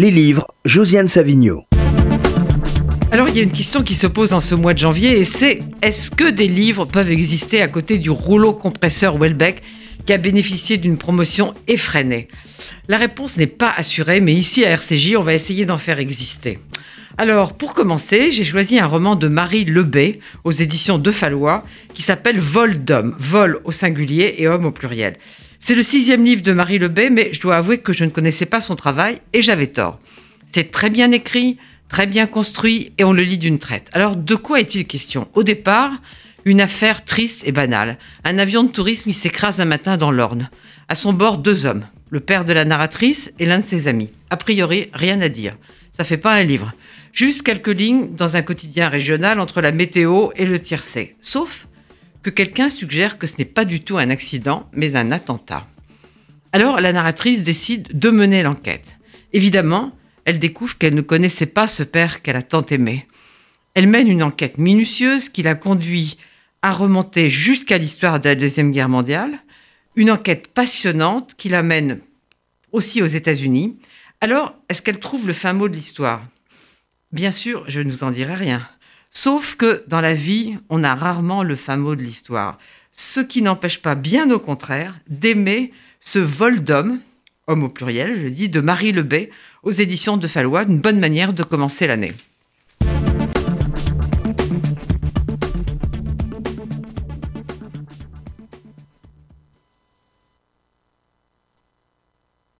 Les livres, Josiane Savigno. Alors il y a une question qui se pose en ce mois de janvier et c'est est-ce que des livres peuvent exister à côté du rouleau compresseur Welbeck qui a bénéficié d'une promotion effrénée? La réponse n'est pas assurée mais ici à RCJ on va essayer d'en faire exister. Alors pour commencer j'ai choisi un roman de Marie Lebay aux éditions de Fallois qui s'appelle Vol d'homme, vol au singulier et homme au pluriel. C'est le sixième livre de Marie Lebay mais je dois avouer que je ne connaissais pas son travail et j'avais tort. C'est très bien écrit, très bien construit et on le lit d'une traite. Alors de quoi est-il question? Au départ, une affaire triste et banale. Un avion de tourisme s'écrase un matin dans l'Orne. À son bord, deux hommes, le père de la narratrice et l'un de ses amis. A priori, rien à dire. Ça fait pas un livre. Juste quelques lignes dans un quotidien régional entre la météo et le tiercé. Sauf que quelqu'un suggère que ce n'est pas du tout un accident, mais un attentat. Alors la narratrice décide de mener l'enquête. Évidemment, elle découvre qu'elle ne connaissait pas ce père qu'elle a tant aimé. Elle mène une enquête minutieuse qui la conduit à remonter jusqu'à l'histoire de la Deuxième Guerre mondiale, une enquête passionnante qui l'amène aussi aux États-Unis. Alors, est-ce qu'elle trouve le fin mot de l'histoire? Bien sûr, je ne vous en dirai rien. Sauf que dans la vie, on a rarement le fin mot de l'histoire. Ce qui n'empêche pas, bien au contraire, d'aimer ce vol d'homme, homme au pluriel, je dis, de Marie Lebay, aux éditions de Fallois, une bonne manière de commencer l'année.